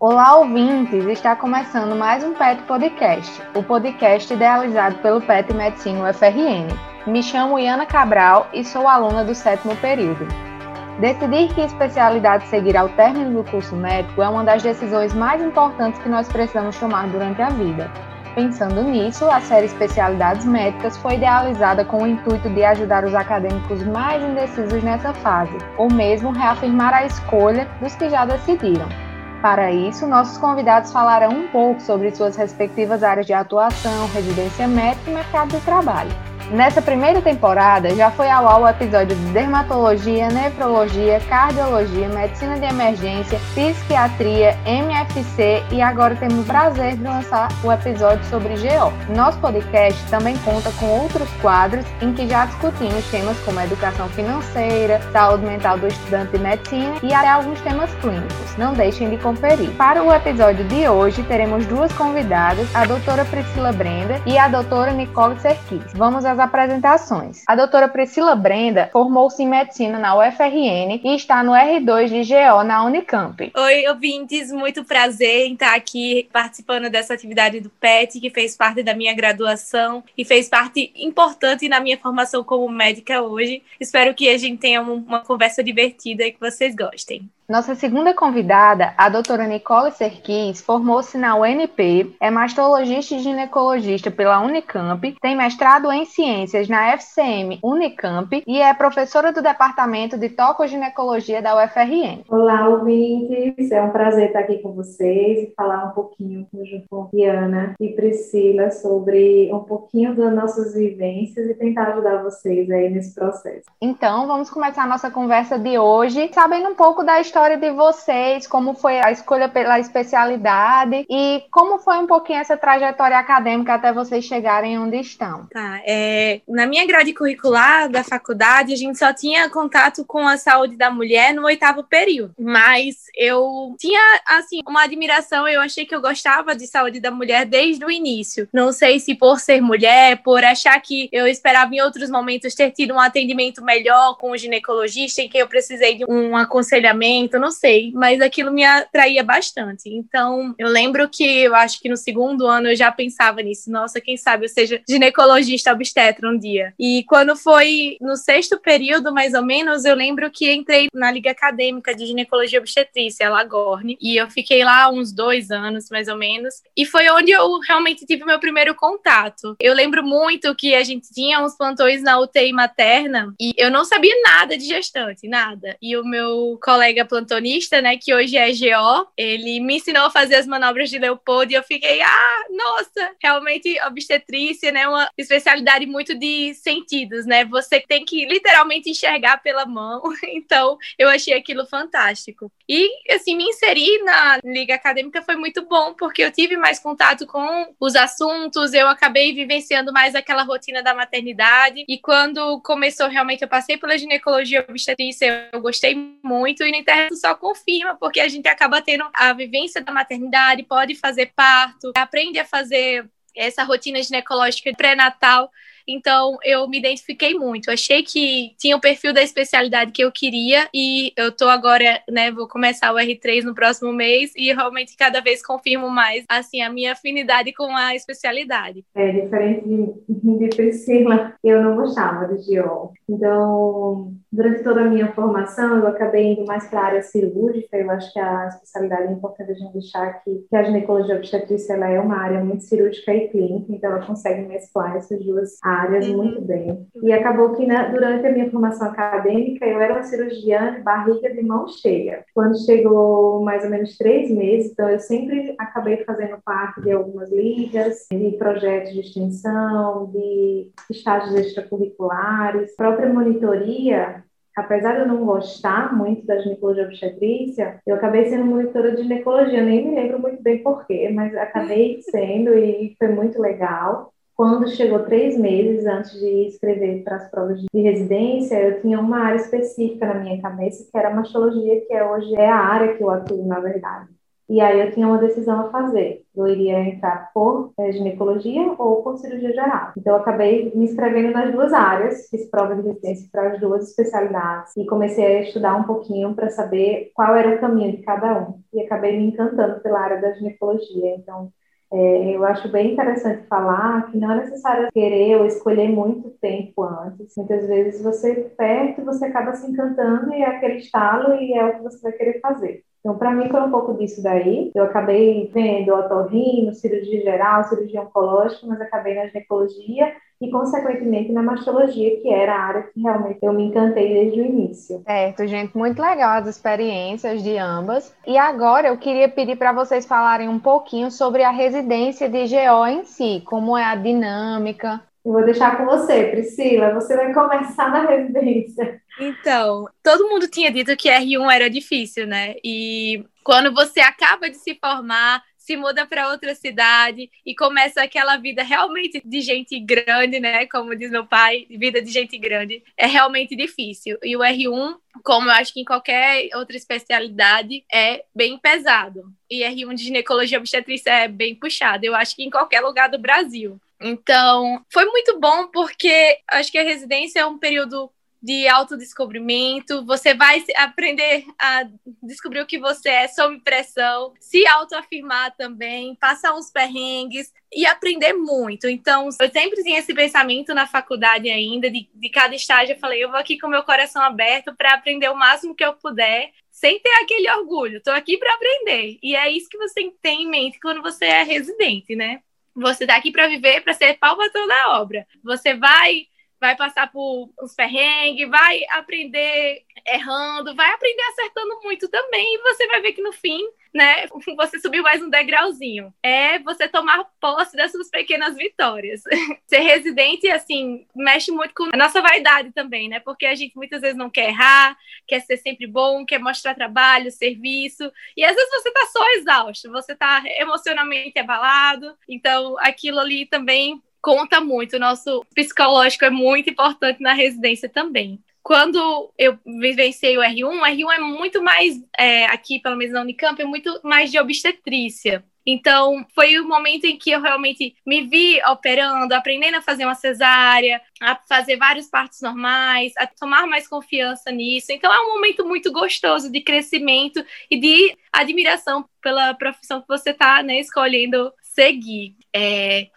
Olá, ouvintes! Está começando mais um PET Podcast, o podcast idealizado pelo PET Medicina UFRN. Me chamo Iana Cabral e sou aluna do sétimo período. Decidir que especialidade seguir ao término do curso médico é uma das decisões mais importantes que nós precisamos tomar durante a vida. Pensando nisso, a série Especialidades Médicas foi idealizada com o intuito de ajudar os acadêmicos mais indecisos nessa fase, ou mesmo reafirmar a escolha dos que já decidiram. Para isso, nossos convidados falarão um pouco sobre suas respectivas áreas de atuação, residência médica e mercado de trabalho. Nessa primeira temporada, já foi ao ar o episódio de dermatologia, nefrologia, cardiologia, medicina de emergência, psiquiatria, MFC e agora temos o prazer de lançar o episódio sobre GO. Nosso podcast também conta com outros quadros em que já discutimos temas como educação financeira, saúde mental do estudante de medicina e até alguns temas clínicos. Não deixem de conferir. Para o episódio de hoje, teremos duas convidadas, a doutora Priscila Brenda e a doutora Nicole Serquis. Vamos às apresentações. A doutora Priscila Brenda formou-se em medicina na UFRN e está no R2 de GO na Unicamp. Oi, ouvintes, muito prazer em estar aqui participando dessa atividade do PET, que fez parte da minha graduação e fez parte importante na minha formação como médica hoje. Espero que a gente tenha uma conversa divertida e que vocês gostem. Nossa segunda convidada, a doutora Nicole Serquis, formou-se na UNP, é mastologista e ginecologista pela Unicamp, tem mestrado em ciências na FCM Unicamp e é professora do departamento de tocoginecologia da UFRN. Olá, ouvintes! É um prazer estar aqui com vocês e falar um pouquinho junto com Diana e Priscila sobre um pouquinho das nossas vivências e tentar ajudar vocês aí nesse processo. Então, vamos começar a nossa conversa de hoje sabendo um pouco da história história de vocês, como foi a escolha pela especialidade e como foi um pouquinho essa trajetória acadêmica até vocês chegarem onde estão. Tá, é, na minha grade curricular da faculdade, a gente só tinha contato com a saúde da mulher no oitavo período, mas eu tinha, assim, uma admiração, eu achei que eu gostava de saúde da mulher desde o início. Não sei se por ser mulher, por achar que eu esperava em outros momentos ter tido um atendimento melhor com o ginecologista, em que eu precisei de um aconselhamento eu não sei, mas aquilo me atraía bastante. Então, eu lembro que eu acho que no segundo ano eu já pensava nisso, nossa, quem sabe eu seja ginecologista obstetra um dia. E quando foi no sexto período, mais ou menos, eu lembro que entrei na Liga Acadêmica de Ginecologia Obstetrícia, Lagorne, e eu fiquei lá uns dois anos, mais ou menos, e foi onde eu realmente tive meu primeiro contato. Eu lembro muito que a gente tinha uns plantões na UTI materna e eu não sabia nada de gestante, nada. E o meu colega plantonista, né, que hoje é GO, ele me ensinou a fazer as manobras de Leopoldo e eu fiquei, ah, nossa, realmente obstetrícia, né, uma especialidade muito de sentidos, né? Você tem que literalmente enxergar pela mão. Então, eu achei aquilo fantástico. E assim, me inserir na liga acadêmica foi muito bom, porque eu tive mais contato com os assuntos, eu acabei vivenciando mais aquela rotina da maternidade. E quando começou realmente, eu passei pela ginecologia obstetrícia, eu gostei muito e no só confirma, porque a gente acaba tendo a vivência da maternidade, pode fazer parto, aprende a fazer essa rotina ginecológica pré-natal então, eu me identifiquei muito. Achei que tinha o perfil da especialidade que eu queria e eu tô agora, né, vou começar o R3 no próximo mês e realmente cada vez confirmo mais, assim, a minha afinidade com a especialidade. É, diferente de, Priscila, eu não gostava de GO. Então, durante toda a minha formação, eu acabei indo mais para a área cirúrgica. Eu acho que a especialidade é importante a gente deixar que, que a ginecologia obstetrícia ela é uma área muito cirúrgica e clínica, então ela consegue mesclar essas duas áreas áreas uhum. muito bem. E acabou que né, durante a minha formação acadêmica eu era uma cirurgiã de barriga de mão cheia. Quando chegou mais ou menos três meses, então eu sempre acabei fazendo parte de algumas ligas, de projetos de extensão, de estágios extracurriculares, própria monitoria apesar de eu não gostar muito da ginecologia obstetrícia, eu acabei sendo monitora de ginecologia, nem me lembro muito bem porquê, mas acabei sendo e foi muito legal. Quando chegou três meses antes de escrever para as provas de residência, eu tinha uma área específica na minha cabeça, que era mastologia, que é hoje é a área que eu atuo, na verdade. E aí eu tinha uma decisão a fazer. Eu iria entrar por é, ginecologia ou por cirurgia geral. Então eu acabei me inscrevendo nas duas áreas, fiz prova de residência para as duas especialidades e comecei a estudar um pouquinho para saber qual era o caminho de cada um. E acabei me encantando pela área da ginecologia. Então é, eu acho bem interessante falar que não é necessário querer ou escolher muito tempo antes. Muitas vezes você perto, você acaba se encantando e é aquele estalo e é o que você vai querer fazer. Então, para mim, foi um pouco disso daí. Eu acabei vendo otorrino, cirurgia geral, cirurgia oncológica, mas acabei na ginecologia e, consequentemente, na mastologia, que era a área que realmente eu me encantei desde o início. Certo, gente, muito legal as experiências de ambas. E agora eu queria pedir para vocês falarem um pouquinho sobre a residência de GO em si, como é a dinâmica, eu vou deixar com você, Priscila. Você vai começar na residência. Então, todo mundo tinha dito que R1 era difícil, né? E quando você acaba de se formar, se muda para outra cidade e começa aquela vida realmente de gente grande, né? Como diz meu pai, vida de gente grande. É realmente difícil. E o R1, como eu acho que em qualquer outra especialidade, é bem pesado. E R1 de ginecologia obstetrícia é bem puxado. Eu acho que em qualquer lugar do Brasil. Então, foi muito bom porque acho que a residência é um período de autodescobrimento, você vai aprender a descobrir o que você é sob pressão, se autoafirmar também, passar uns perrengues e aprender muito. Então, eu sempre tinha esse pensamento na faculdade ainda, de, de cada estágio, eu falei, eu vou aqui com meu coração aberto para aprender o máximo que eu puder, sem ter aquele orgulho, estou aqui para aprender. E é isso que você tem em mente quando você é residente, né? Você está aqui para viver, para ser palmação da obra. Você vai vai passar por uns perrengues, vai aprender errando, vai aprender acertando muito também, e você vai ver que no fim, né, você subiu mais um degrauzinho. É você tomar posse das suas pequenas vitórias. Ser residente, assim, mexe muito com a nossa vaidade também, né, porque a gente muitas vezes não quer errar, quer ser sempre bom, quer mostrar trabalho, serviço, e às vezes você tá só exausto, você tá emocionalmente abalado, então aquilo ali também conta muito. O nosso psicológico é muito importante na residência também. Quando eu vivenciei o R1, o R1 é muito mais, é, aqui pelo menos na Unicamp, é muito mais de obstetrícia. Então, foi o momento em que eu realmente me vi operando, aprendendo a fazer uma cesárea, a fazer vários partos normais, a tomar mais confiança nisso. Então, é um momento muito gostoso de crescimento e de admiração pela profissão que você está né, escolhendo seguir. É,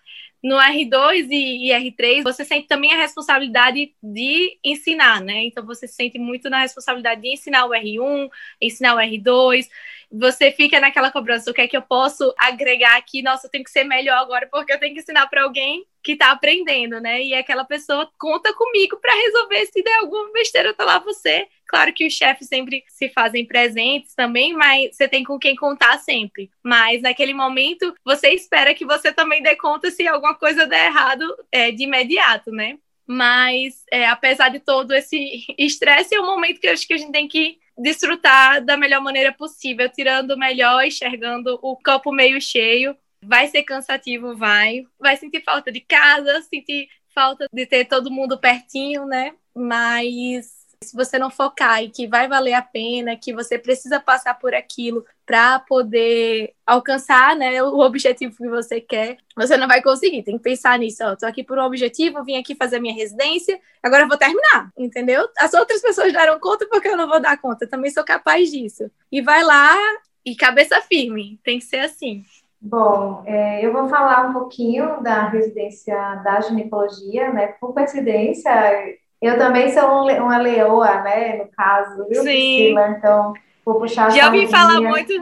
no R2 e, e, R3, você sente também a responsabilidade de ensinar, né? Então, você se sente muito na responsabilidade de ensinar o R1, ensinar o R2. Você fica naquela cobrança: o que é que eu posso agregar aqui? Nossa, eu tenho que ser melhor agora, porque eu tenho que ensinar para alguém que está aprendendo, né? E aquela pessoa conta comigo para resolver se der alguma besteira, tá lá você. Claro que os chefes sempre se fazem presentes também, mas você tem com quem contar sempre. Mas naquele momento, você espera que você também dê conta se alguma coisa der errado é, de imediato, né? Mas, é, apesar de todo esse estresse, é um momento que eu acho que a gente tem que desfrutar da melhor maneira possível, tirando o melhor, enxergando o copo meio cheio Vai ser cansativo, vai. Vai sentir falta de casa, sentir falta de ter todo mundo pertinho, né? Mas se você não focar em que vai valer a pena, que você precisa passar por aquilo para poder alcançar né, o objetivo que você quer, você não vai conseguir. Tem que pensar nisso. Tô aqui por um objetivo, vim aqui fazer a minha residência, agora eu vou terminar, entendeu? As outras pessoas deram conta porque eu não vou dar conta. Eu também sou capaz disso. E vai lá e cabeça firme. Tem que ser assim. Bom, é, eu vou falar um pouquinho da residência da ginecologia, né? Por coincidência, eu também sou um, uma leoa, né? No caso, viu, Sim. Priscila? Então, vou puxar Já ouvi falar muito,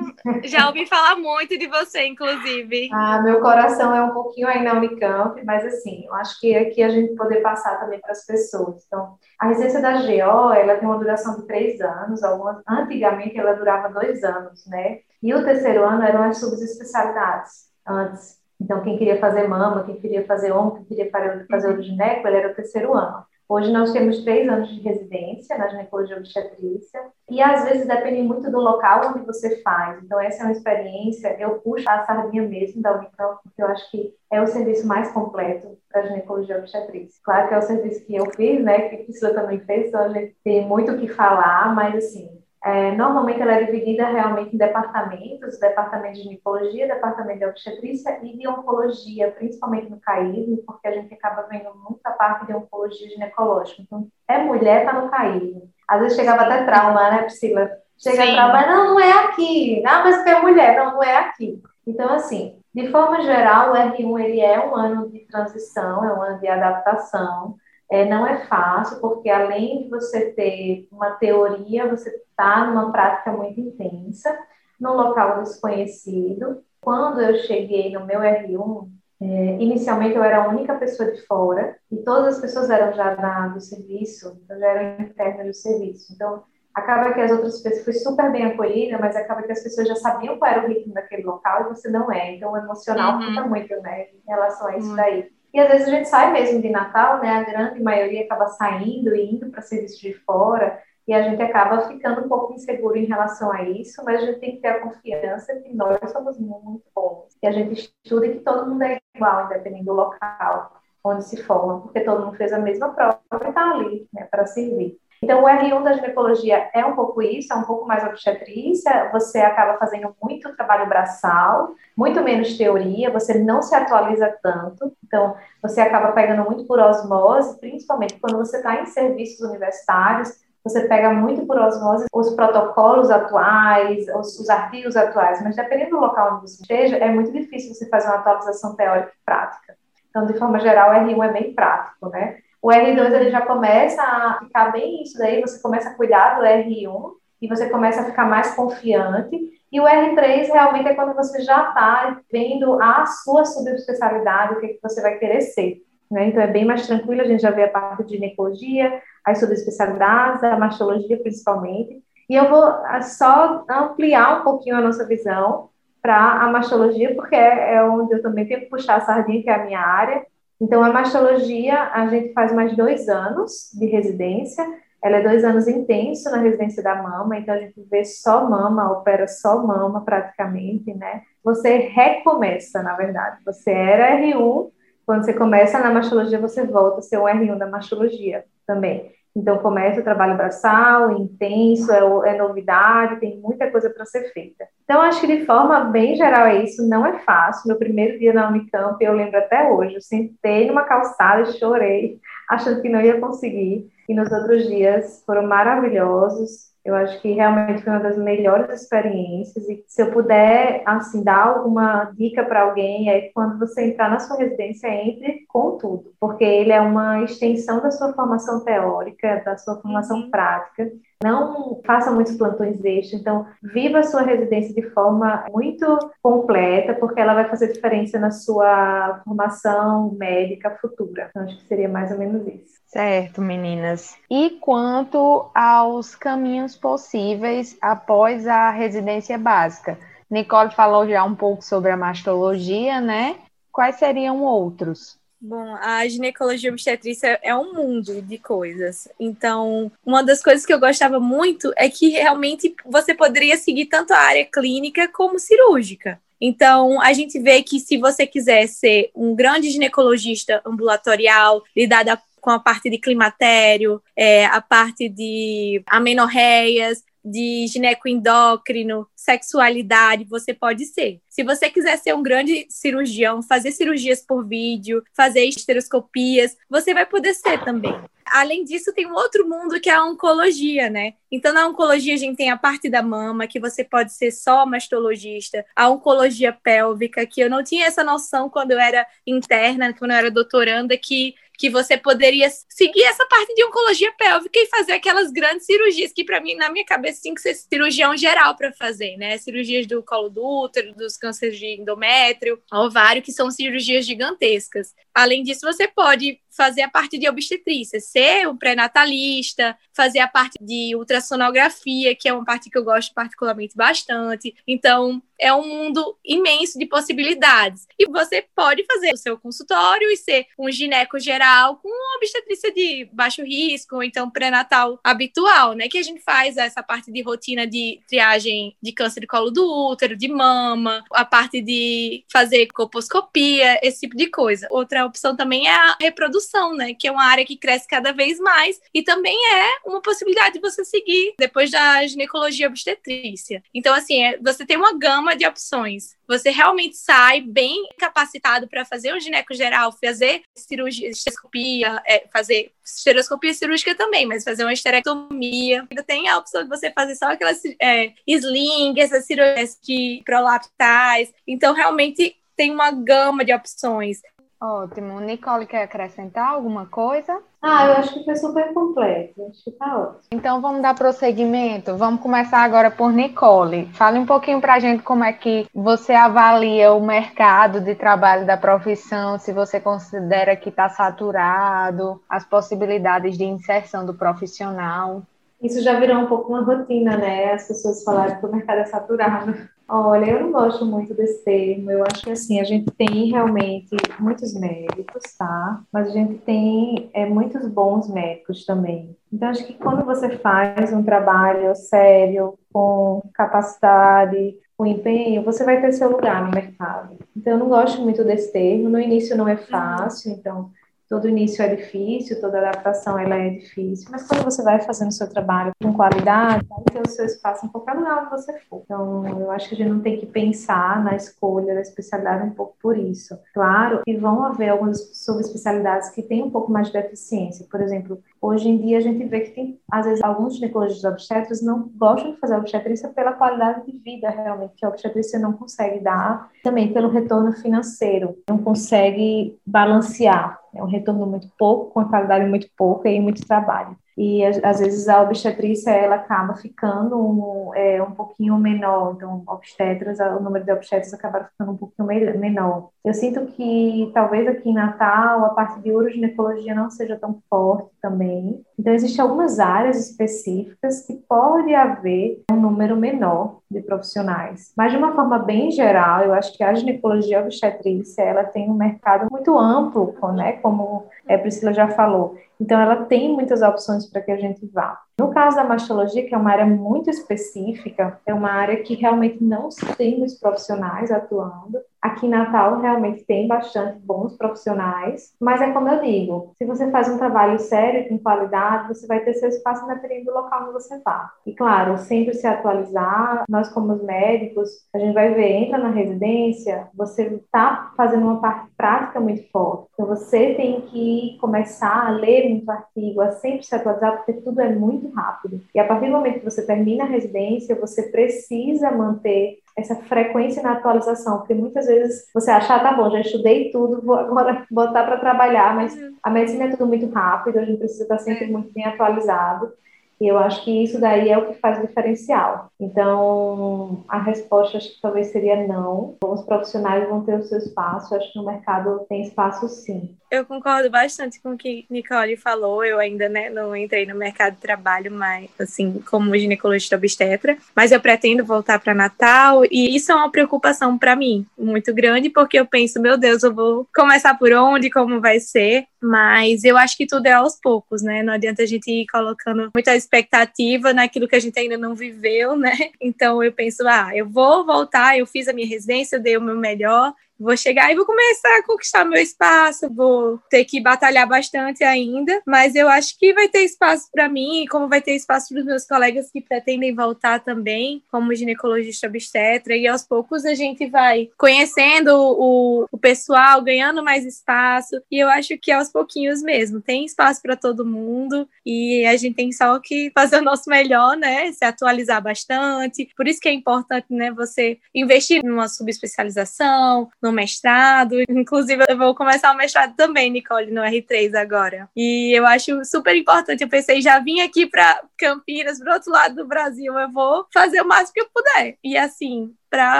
já ouvi falar muito de você, inclusive. Ah, meu coração é um pouquinho aí na Unicamp, mas assim, eu acho que aqui a gente poder passar também para as pessoas. Então, a residência da GO, ela tem uma duração de três anos, algumas, antigamente ela durava dois anos, né? E o terceiro ano eram as subespecialidades antes. Então, quem queria fazer mama, quem queria fazer ombro, quem queria fazer o gineco, ele era o terceiro ano. Hoje nós temos três anos de residência na ginecologia obstetrícia e às vezes depende muito do local onde você faz. Então essa é uma experiência, eu puxo a sardinha mesmo da Unicamp, porque eu acho que é o serviço mais completo para ginecologia obstetrícia. Claro que é o serviço que eu fiz, né, que Priscila também fez, então a gente tem muito o que falar, mas assim, É, normalmente ela é dividida realmente em departamentos, departamento de ginecologia, departamento de obstetrícia e de oncologia, principalmente no CAISM, porque a gente acaba vendo muita parte de oncologia ginecológica. Então, é mulher, tá no CAISM. Às vezes chegava até trauma, né, Priscila? Chega Sim. trauma, não, não é aqui. Ah, mas que é mulher, não, não é aqui. Então, assim, de forma geral, o R1 ele é um ano de transição, é um ano de adaptação. É, não é fácil, porque além de você ter uma teoria, você está numa prática muito intensa, num local desconhecido. Quando eu cheguei no meu R1, é, inicialmente eu era a única pessoa de fora, e todas as pessoas eram já da, do serviço, eu já era interna do serviço. Então, acaba que as outras pessoas foi super bem acolhida, mas acaba que as pessoas já sabiam qual era o ritmo daquele local e você não é. Então, o emocional uhum. fica muito, né, em relação a isso uhum. daí. E às vezes a gente sai mesmo de Natal, né? A grande maioria acaba saindo e indo para serviço de fora, e a gente acaba ficando um pouco inseguro em relação a isso, mas a gente tem que ter a confiança que nós somos muito bons. E a gente estuda que todo mundo é igual, independente do local onde se forma, porque todo mundo fez a mesma prova e está ali, né, para servir. Então, o R1 da ginecologia é um pouco isso, é um pouco mais obstetrícia, você acaba fazendo muito trabalho braçal, muito menos teoria, você não se atualiza tanto, então você acaba pegando muito por osmose, principalmente quando você está em serviços universitários, você pega muito por osmose os protocolos atuais, os, os, artigos atuais, mas dependendo do local onde você esteja, é muito difícil você fazer uma atualização teórica e prática. Então, de forma geral, o R1 é bem prático, né? O R2 ele já começa a ficar bem isso daí, você começa a cuidar do R1 e você começa a ficar mais confiante. E o R3 realmente é quando você já está vendo a sua subespecialidade, o que, é que você vai querer ser. Né? Então é bem mais tranquilo, a gente já vê a parte de ginecologia, as subespecialidades, a mastologia principalmente. E eu vou ah, só ampliar um pouquinho a nossa visão para a mastologia, porque é, é onde eu também tenho que puxar a sardinha, que é a minha área. Então, a mastologia, a gente faz mais dois anos de residência, ela é dois anos intenso na residência da mama, então a gente vê só mama, opera só mama praticamente, né? Você recomeça, na verdade. Você era R1, quando você começa na mastologia, você volta a ser um R1 da mastologia também. Então, começa o trabalho braçal, intenso, é, é novidade, tem muita coisa para ser feita. Então, acho que de forma bem geral é isso, não é fácil. Meu primeiro dia na Unicamp, eu lembro até hoje, eu sentei numa calçada e chorei, achando que não ia conseguir. E nos outros dias foram maravilhosos. Eu acho que realmente foi uma das melhores experiências e se eu puder assim dar alguma dica para alguém é quando você entrar na sua residência entre com tudo, porque ele é uma extensão da sua formação teórica, da sua formação uhum. prática. Não faça muitos plantões extras, então viva a sua residência de forma muito completa, porque ela vai fazer diferença na sua formação médica futura. Então, acho que seria mais ou menos isso. Certo, meninas. E quanto aos caminhos possíveis após a residência básica? Nicole falou já um pouco sobre a mastologia, né? Quais seriam outros? Bom, a ginecologia obstetrícia é um mundo de coisas. Então, uma das coisas que eu gostava muito é que realmente você poderia seguir tanto a área clínica como cirúrgica. Então, a gente vê que se você quiser ser um grande ginecologista ambulatorial, lidar com a parte de climatério, é, a parte de amenorreias, de ginecoendócrino, sexualidade, você pode ser. Se você quiser ser um grande cirurgião, fazer cirurgias por vídeo, fazer esteroscopias, você vai poder ser também. Além disso, tem um outro mundo que é a oncologia, né? Então, na oncologia, a gente tem a parte da mama, que você pode ser só mastologista, a oncologia pélvica, que eu não tinha essa noção quando eu era interna, quando eu era doutoranda, que que você poderia seguir essa parte de oncologia pélvica e fazer aquelas grandes cirurgias que para mim na minha cabeça tinha que ser cirurgião geral para fazer, né? Cirurgias do colo do útero, dos cânceres de endométrio, ovário, que são cirurgias gigantescas. Além disso, você pode fazer a parte de obstetrícia, ser um pré-natalista, fazer a parte de ultrassonografia, que é uma parte que eu gosto particularmente bastante. Então, é um mundo imenso de possibilidades. E você pode fazer o seu consultório e ser um gineco geral com obstetrícia de baixo risco, ou então pré-natal habitual, né? Que a gente faz essa parte de rotina de triagem de câncer de colo do útero, de mama, a parte de fazer coposcopia, esse tipo de coisa. Outra opção também é a reprodução né? Que é uma área que cresce cada vez mais e também é uma possibilidade de você seguir depois da ginecologia obstetrícia. Então, assim, é, você tem uma gama de opções. Você realmente sai bem capacitado para fazer um gineco geral, fazer cirurgia, estereoscopia, é, fazer estereoscopia cirúrgica também, mas fazer uma esterectomia. Ainda tem a opção de você fazer só aquelas é, sling, essas cirurgias de prolaptais. Então, realmente tem uma gama de opções. Ótimo. Nicole, quer acrescentar alguma coisa? Ah, eu acho que foi super completo. Acho que tá ótimo. Então vamos dar prosseguimento. Vamos começar agora por Nicole. Fale um pouquinho para a gente como é que você avalia o mercado de trabalho da profissão, se você considera que está saturado, as possibilidades de inserção do profissional. Isso já virou um pouco uma rotina, né? As pessoas falarem que o mercado é saturado. Olha, eu não gosto muito desse termo. Eu acho que assim, a gente tem realmente muitos médicos, tá? Mas a gente tem é, muitos bons médicos também. Então, acho que quando você faz um trabalho sério, com capacidade, com empenho, você vai ter seu lugar no mercado. Então, eu não gosto muito desse termo. No início não é fácil, então todo início é difícil, toda adaptação ela é difícil, mas quando você vai fazendo o seu trabalho com qualidade, vai ter o seu espaço em qualquer lugar onde você for. Então, eu acho que a gente não tem que pensar na escolha da especialidade um pouco por isso. Claro que vão haver algumas subespecialidades que têm um pouco mais de deficiência. Por exemplo, hoje em dia a gente vê que tem, às vezes, alguns ginecologistas obstetras não gostam de fazer obstetrícia pela qualidade de vida realmente que a obstetrícia não consegue dar, também pelo retorno financeiro, não consegue balancear é um retorno muito pouco, com qualidade muito pouca e muito trabalho. E às vezes a obstetrícia ela acaba ficando um, é, um pouquinho menor, então obstetras, o número de obstetras acaba ficando um pouquinho menor. Eu sinto que talvez aqui em Natal a parte de uroginecologia não seja tão forte também, então existem algumas áreas específicas que pode haver um número menor de profissionais, mas de uma forma bem geral, eu acho que a ginecologia obstetrícia ela tem um mercado muito amplo, né, como a Priscila já falou, então, ela tem muitas opções para que a gente vá. No caso da mastologia, que é uma área muito específica, é uma área que realmente não temos profissionais atuando, Aqui em Natal realmente tem bastante bons profissionais, mas é como eu digo, se você faz um trabalho sério, com qualidade, você vai ter seu espaço independente do local onde você está. E claro, sempre se atualizar, nós como os médicos, a gente vai ver, entra na residência, você está fazendo uma parte prática muito forte. Então você tem que começar a ler muito artigo, a sempre se atualizar, porque tudo é muito rápido. E a partir do momento que você termina a residência, você precisa manter essa frequência na atualização, porque muitas vezes você acha, ah, tá bom, já estudei tudo, vou agora botar para trabalhar, mas uhum. a medicina é tudo muito rápido, a gente precisa estar sempre é. muito bem atualizado. E eu acho que isso daí é o que faz o diferencial. Então, a resposta acho que talvez seria não. Os profissionais vão ter o seu espaço, acho que no mercado tem espaço sim. Eu concordo bastante com o que Nicole falou. Eu ainda né, não entrei no mercado de trabalho, mas assim, como ginecologista obstetra, mas eu pretendo voltar para Natal e isso é uma preocupação para mim muito grande, porque eu penso, meu Deus, eu vou começar por onde, como vai ser, mas eu acho que tudo é aos poucos, né? Não adianta a gente ir colocando muita expectativa naquilo que a gente ainda não viveu, né? Então eu penso, ah, eu vou voltar, eu fiz a minha residência, eu dei o meu melhor, vou chegar e vou começar a conquistar meu espaço, vou ter que batalhar bastante ainda, mas eu acho que vai ter espaço para mim, como vai ter espaço para os meus colegas que pretendem voltar também, como ginecologista obstetra, e aos poucos a gente vai conhecendo o, o pessoal, ganhando mais espaço, e eu acho que aos pouquinhos mesmo, tem espaço para todo mundo, e a gente tem só que fazer o nosso melhor, né, se atualizar bastante, por isso que é importante, né, você investir numa subespecialização, no mestrado. Inclusive, eu vou começar o mestrado também, Nicole, no R3 agora. E eu acho super importante. Eu pensei, já vim aqui para Campinas, para outro lado do Brasil, eu vou fazer o máximo que eu puder. E assim, para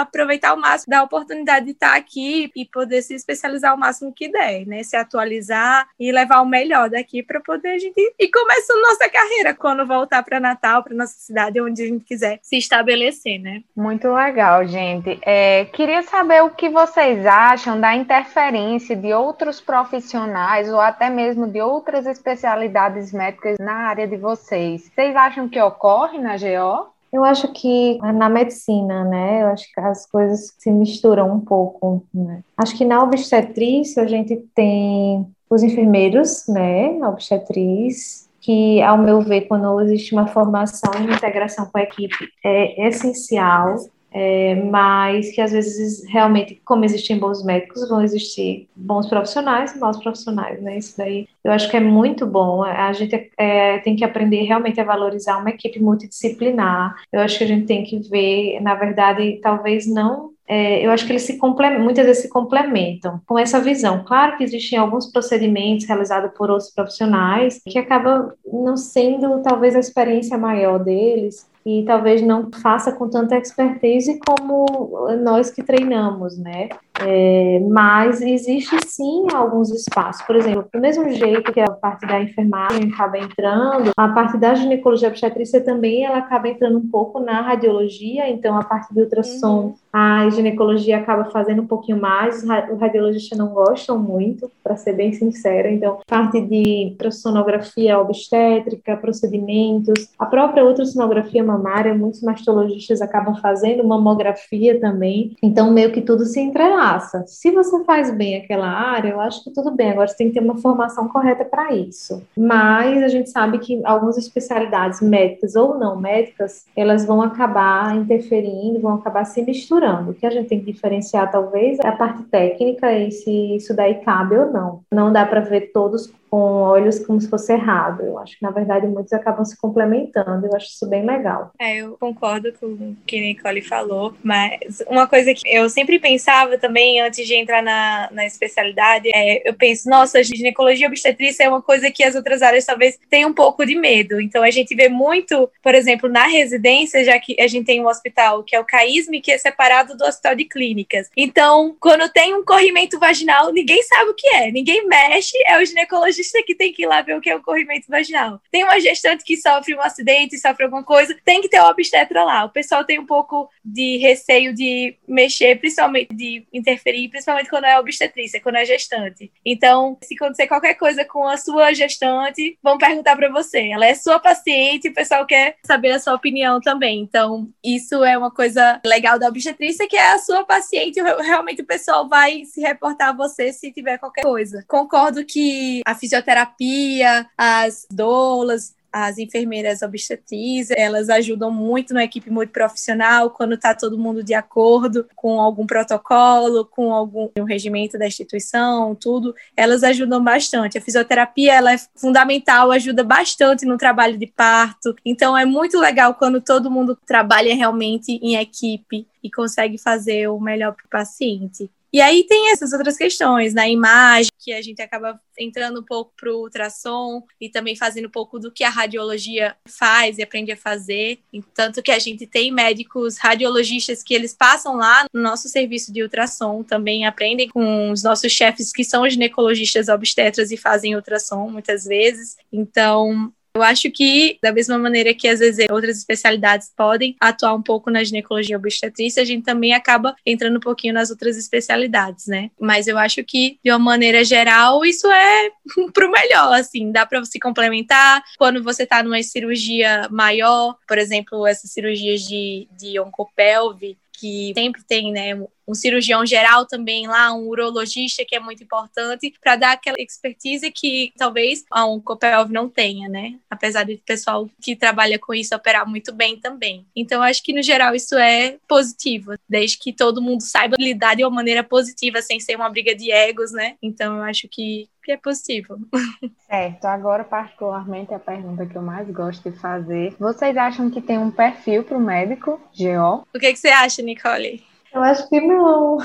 aproveitar o máximo da oportunidade de estar aqui e poder se especializar o máximo que der, né? Se atualizar e levar o melhor daqui para poder a gente ir começando nossa carreira quando voltar para Natal, para nossa cidade, onde a gente quiser se estabelecer, né? Muito legal, gente. É, queria saber o que vocês acham da interferência de outros profissionais ou até mesmo de outras especialidades médicas na área de vocês. Vocês acham que ocorre na GO? Eu acho que na medicina, né, eu acho que as coisas se misturam um pouco, né? Acho que na obstetrícia a gente tem os enfermeiros, né, a obstetriz, que, ao meu ver, quando existe uma formação e integração com a equipe, é essencial é, mas que às vezes realmente, como existem bons médicos, vão existir bons profissionais e maus profissionais, né? Isso daí eu acho que é muito bom. A gente é, tem que aprender realmente a valorizar uma equipe multidisciplinar. Eu acho que a gente tem que ver, na verdade, talvez não é, eu acho que eles se muitas vezes se complementam com essa visão. Claro que existem alguns procedimentos realizados por outros profissionais que acabam não sendo talvez a experiência maior deles, e talvez não faça com tanta expertise como nós que treinamos, né? É, mas existe sim alguns espaços, por exemplo, do mesmo jeito que a parte da enfermagem acaba entrando, a parte da ginecologia obstetrícia também ela acaba entrando um pouco na radiologia, então a parte de ultrassom, uhum. a ginecologia acaba fazendo um pouquinho mais, os radiologistas não gostam muito, para ser bem sincera, então parte de ultrassonografia obstétrica, procedimentos, a própria ultrassonografia mamária, muitos mastologistas acabam fazendo mamografia também, então meio que tudo se entrelaça faça. Se você faz bem aquela área, eu acho que tudo bem. Agora você tem que ter uma formação correta para isso. Mas a gente sabe que algumas especialidades médicas ou não médicas, elas vão acabar interferindo, vão acabar se misturando. O que a gente tem que diferenciar, talvez, é a parte técnica e se isso daí cabe ou não. Não dá para ver todos com olhos como se fosse errado. Eu acho que, na verdade, muitos acabam se complementando. Eu acho isso bem legal. É, eu concordo com o que a Nicole falou, mas uma coisa que eu sempre pensava também, antes de entrar na, na especialidade, é, eu penso, nossa, ginecologia obstetrícia é uma coisa que as outras áreas talvez tenham um pouco de medo. Então, a gente vê muito, por exemplo, na residência, já que a gente tem um hospital que é o CAISME, que é separado do hospital de clínicas. Então, quando tem um corrimento vaginal, ninguém sabe o que é, ninguém mexe, é o ginecologista que tem que ir lá ver o que é o corrimento vaginal. Tem uma gestante que sofre um acidente, sofre alguma coisa, tem que ter o obstetra lá. O pessoal tem um pouco de receio de mexer, principalmente de interferir, principalmente quando é obstetrícia, quando é gestante. Então, se acontecer qualquer coisa com a sua gestante, vão perguntar para você. Ela é sua paciente, o pessoal quer saber a sua opinião também. Então, isso é uma coisa legal da obstetrícia, que é a sua paciente, realmente o pessoal vai se reportar a você se tiver qualquer coisa. Concordo que a fisioterapia, as doulas, as enfermeiras obstetrizes, elas ajudam muito na equipe multiprofissional quando está todo mundo de acordo com algum protocolo, com algum um regimento da instituição, tudo, elas ajudam bastante. A fisioterapia ela é fundamental, ajuda bastante no trabalho de parto. Então é muito legal quando todo mundo trabalha realmente em equipe e consegue fazer o melhor para o paciente. E aí tem essas outras questões, na imagem, que a gente acaba entrando um pouco para o ultrassom e também fazendo um pouco do que a radiologia faz e aprende a fazer. Tanto que a gente tem médicos radiologistas que eles passam lá no nosso serviço de ultrassom, também aprendem com os nossos chefes que são ginecologistas obstetras e fazem ultrassom muitas vezes. Então, eu acho que, da mesma maneira que às vezes outras especialidades podem atuar um pouco na ginecologia obstetrícia, a gente também acaba entrando um pouquinho nas outras especialidades, né? Mas eu acho que, de uma maneira geral, isso é pro melhor, assim, dá para se complementar. Quando você tá numa cirurgia maior, por exemplo, essas cirurgias de, de oncopelve, que sempre tem, né, um cirurgião geral também lá, um urologista que é muito importante para dar aquela expertise que talvez a Oncopelv não tenha, né? Apesar de pessoal que trabalha com isso operar muito bem também. Então acho que no geral isso é positivo, desde que todo mundo saiba lidar de uma maneira positiva sem ser uma briga de egos, né? Então eu acho que que é possível. Certo, agora particularmente a pergunta que eu mais gosto de fazer. Vocês acham que tem um perfil para o médico, GO? O que, que você acha, Nicole? Eu acho que não.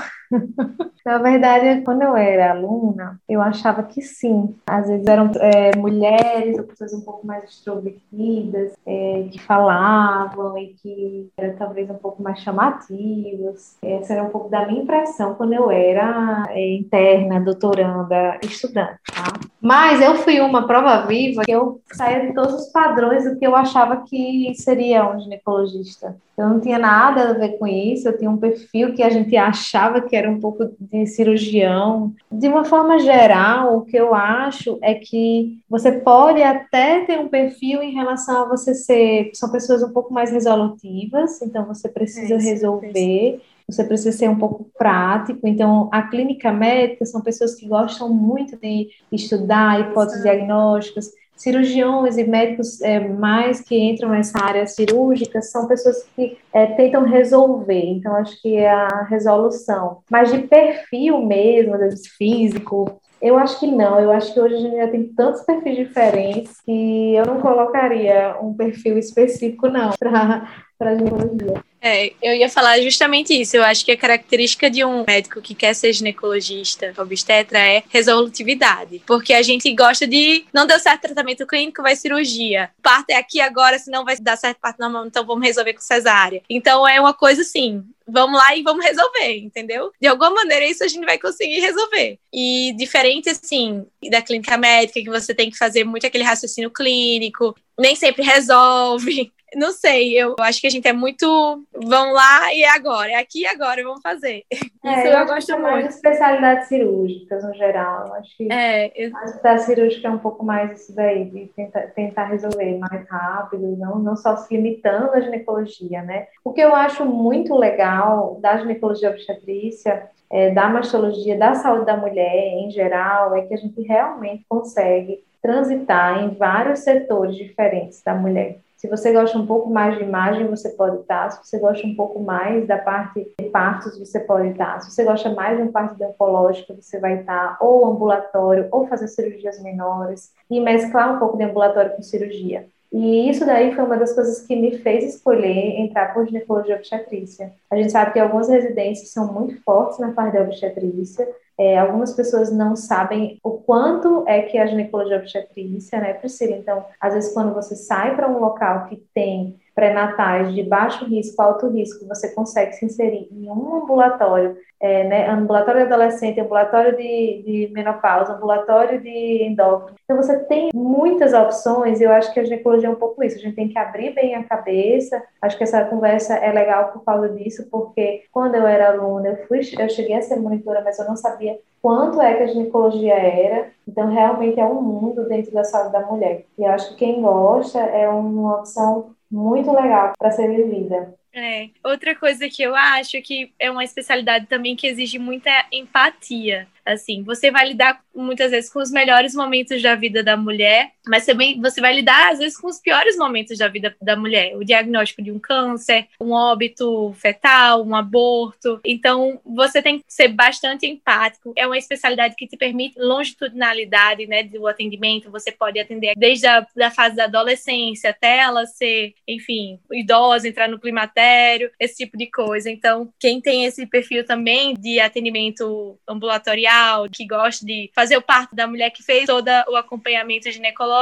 Na verdade, quando eu era aluna, eu achava que sim. Às vezes eram é, mulheres ou pessoas um pouco mais extrovertidas, é, que falavam e que eram talvez um pouco mais chamativas. Essa era um pouco da minha impressão quando eu era é, interna, doutoranda, estudante. Tá? Mas eu fui uma prova viva que eu saía de todos os padrões do que eu achava que seria um ginecologista. Eu não tinha nada a ver com isso, eu tinha um perfil que a gente achava que era um pouco de cirurgião. De uma forma geral, o que eu acho é que você pode até ter um perfil em relação a você ser. São pessoas um pouco mais resolutivas, então você precisa é, resolver. você precisa ser um pouco prático. Então, a clínica médica são pessoas que gostam muito de estudar hipóteses diagnósticas. Cirurgiões e médicos é, mais que entram nessa área cirúrgica são pessoas que é, tentam resolver, então acho que é a resolução. Mas de perfil mesmo, físico, eu acho que não. Eu acho que hoje a gente já tem tantos perfis diferentes que eu não colocaria um perfil específico, não, para a ginecologia. É, eu ia falar justamente isso. Eu acho que a característica de um médico que quer ser ginecologista, obstetra, é resolutividade. Porque a gente gosta de. Não deu certo tratamento clínico, vai cirurgia. Parto é aqui agora, senão vai dar certo parto normal, então vamos resolver com cesárea. Então é uma coisa assim. Vamos lá e vamos resolver, entendeu? De alguma maneira, isso a gente vai conseguir resolver. E diferente, assim, da clínica médica, que você tem que fazer muito aquele raciocínio clínico, nem sempre resolve não sei, eu acho que a gente é muito. Vamos lá e é agora, é aqui e agora, vamos fazer. É, Isso eu, eu gosto muito. Mais de especialidades cirúrgicas no geral. Acho que é, eu... a especialidade cirúrgica é um pouco mais isso daí, de tentar, tentar resolver mais rápido, não, não só se limitando à ginecologia, né? O que eu acho muito legal da ginecologia obstetrícia é, da mastologia, da saúde da mulher em geral, é que a gente realmente consegue transitar em vários setores diferentes da mulher. Se você gosta um pouco mais de imagem, você pode estar. Se você gosta um pouco mais da parte de partos, você pode estar. Se você gosta mais de uma parte oncológica, você vai estar ou ambulatório, ou fazer cirurgias menores, e mesclar um pouco de ambulatório com cirurgia. E isso daí foi uma das coisas que me fez escolher entrar por ginecologia obstetrícia. A gente sabe que algumas residências são muito fortes na parte da obstetrícia, é, algumas pessoas não sabem o quanto é que a ginecologia obstetrícia, né, Priscila? Então, às vezes, quando você sai para um local que tem pré-natais de baixo risco, alto risco, você consegue se inserir em um ambulatório, é, né, ambulatório de adolescente, ambulatório de, de menopausa, ambulatório de endócrino. Então, você tem muitas opções eu acho que a ginecologia é um pouco isso. A gente tem que abrir bem a cabeça. Acho que essa conversa é legal por causa disso, porque quando eu era aluna, eu, fui, eu cheguei a ser monitora, mas eu não sabia quanto é que a ginecologia era. Então, realmente é um mundo dentro da saúde da mulher. E acho que quem gosta é uma opção muito legal para ser vivida. É. Outra coisa que eu acho que é uma especialidade também que exige muita empatia. Assim, você vai lidar muitas vezes com os melhores momentos da vida da mulher, mas também você vai lidar às vezes com os piores momentos da vida da mulher, o diagnóstico de um câncer, um óbito fetal, um aborto. Então, você tem que ser bastante empático. É uma especialidade que te permite longitudinalidade, né, do atendimento. Você pode atender desde a da fase da adolescência até ela ser, enfim, idosa, entrar no climatério, esse tipo de coisa. Então, quem tem esse perfil também de atendimento ambulatorial que gosta de fazer o parto da mulher que fez todo o acompanhamento ginecológico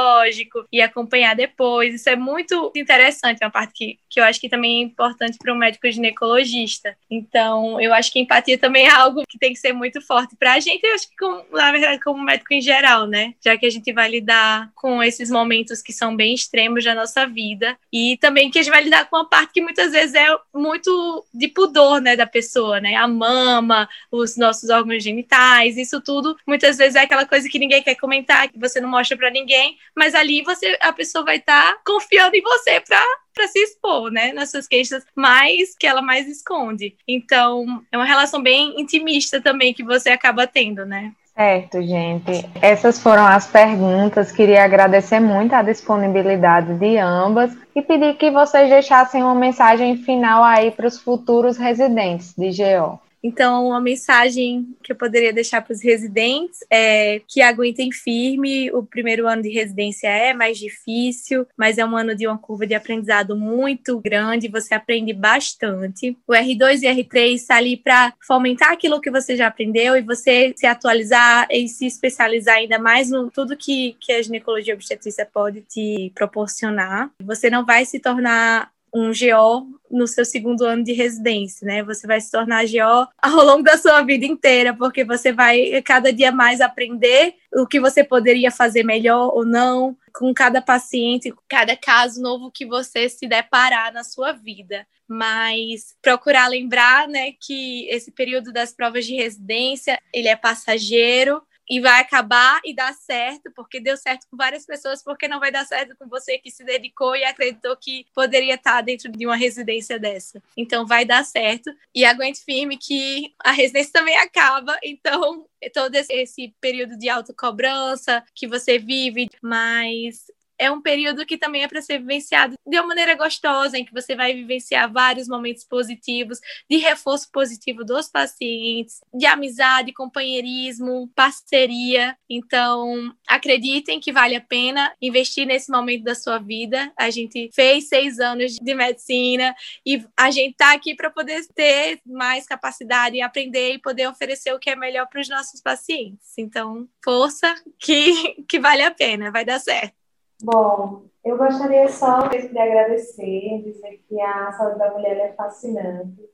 e acompanhar depois. Isso é muito interessante, é uma parte que, que eu acho que também é importante para um médico ginecologista. Então, eu acho que empatia também é algo que tem que ser muito forte para a gente, eu acho que, com, na verdade, como médico em geral, né? Já que a gente vai lidar com esses momentos que são bem extremos da nossa vida e também que a gente vai lidar com uma parte que muitas vezes é muito de pudor, né, da pessoa, né? A mama, os nossos órgãos genitais, isso tudo muitas vezes é aquela coisa que ninguém quer comentar, que você não mostra para ninguém, mas ali você a pessoa vai estar tá confiando em você para para se expor, né, nas suas queixas mais que ela mais esconde. Então, é uma relação bem intimista também que você acaba tendo, né? Certo, gente. Essas foram as perguntas. Queria agradecer muito a disponibilidade de ambas e pedir que vocês deixassem uma mensagem final aí para os futuros residentes de GO. Então, uma mensagem que eu poderia deixar para os residentes é que aguentem firme. O primeiro ano de residência é mais difícil, mas é um ano de uma curva de aprendizado muito grande. Você aprende bastante. O R2 e R3 está ali para fomentar aquilo que você já aprendeu e você se atualizar e se especializar ainda mais no tudo que, que a ginecologia obstetrícia pode te proporcionar. Você não vai se tornar um GO no seu segundo ano de residência, né? Você vai se tornar GO ao longo da sua vida inteira, porque você vai cada dia mais aprender o que você poderia fazer melhor ou não, com cada paciente, cada caso novo que você se deparar na sua vida. Mas procurar lembrar, né, que esse período das provas de residência, ele é passageiro, e vai acabar e dar certo, porque deu certo com várias pessoas, porque não vai dar certo com você que se dedicou e acreditou que poderia estar dentro de uma residência dessa. Então vai dar certo e aguente firme que a residência também acaba, então todo esse período de autocobrança que você vive, mas é um período que também é para ser vivenciado de uma maneira gostosa, em que você vai vivenciar vários momentos positivos, de reforço positivo dos pacientes, de amizade, companheirismo, parceria. Então, acreditem que vale a pena investir nesse momento da sua vida. A gente fez seis anos de medicina e a gente está aqui para poder ter mais capacidade e aprender e poder oferecer o que é melhor para os nossos pacientes. Então, força que, que vale a pena, vai dar certo. Bom, eu gostaria só de agradecer, dizer que a saúde da mulher é fascinante.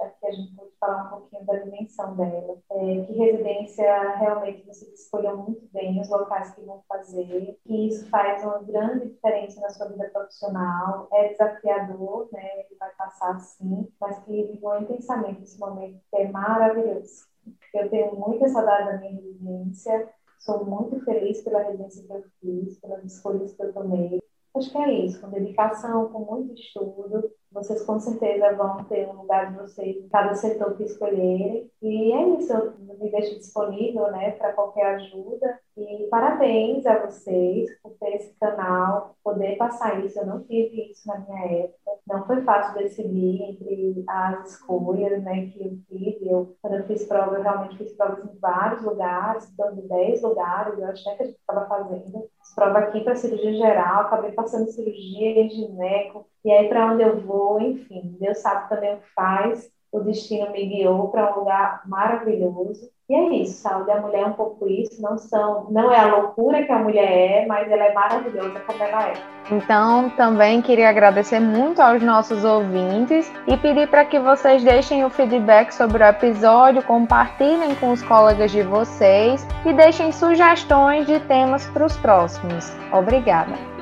Acho que a gente pode falar um pouquinho da dimensão dela. É, que residência realmente você escolheu muito bem os locais que vão fazer, que isso faz uma grande diferença na sua vida profissional. É desafiador, né? Ele vai passar assim, mas que viveu intensamente esse momento, que é maravilhoso. Eu tenho muita saudade da minha residência Sou muito feliz pela residência que eu fiz, pelas escolhas que eu tomei. Acho que é isso, com dedicação, com muito estudo, vocês com certeza vão ter um lugar de vocês em cada setor que escolherem. E é isso, eu me deixo disponível né, para qualquer ajuda. E parabéns a vocês por ter esse canal, poder passar isso. Eu não tive isso na minha época. Não foi fácil decidir entre as escolhas né, que eu fiz. Eu, quando eu fiz prova, eu realmente fiz provas em vários lugares, de 10 lugares, eu acho que a gente estava fazendo. Prova aqui para cirurgia geral, acabei passando cirurgia em gineco, e aí para onde eu vou, enfim, Deus sabe também o que faz o destino me guiou para um lugar maravilhoso. E é isso, saúde da mulher é um pouco isso, não são, não é a loucura que a mulher é, mas ela é maravilhosa como ela é. Então, também queria agradecer muito aos nossos ouvintes e pedir para que vocês deixem o feedback sobre o episódio, compartilhem com os colegas de vocês e deixem sugestões de temas para os próximos. Obrigada.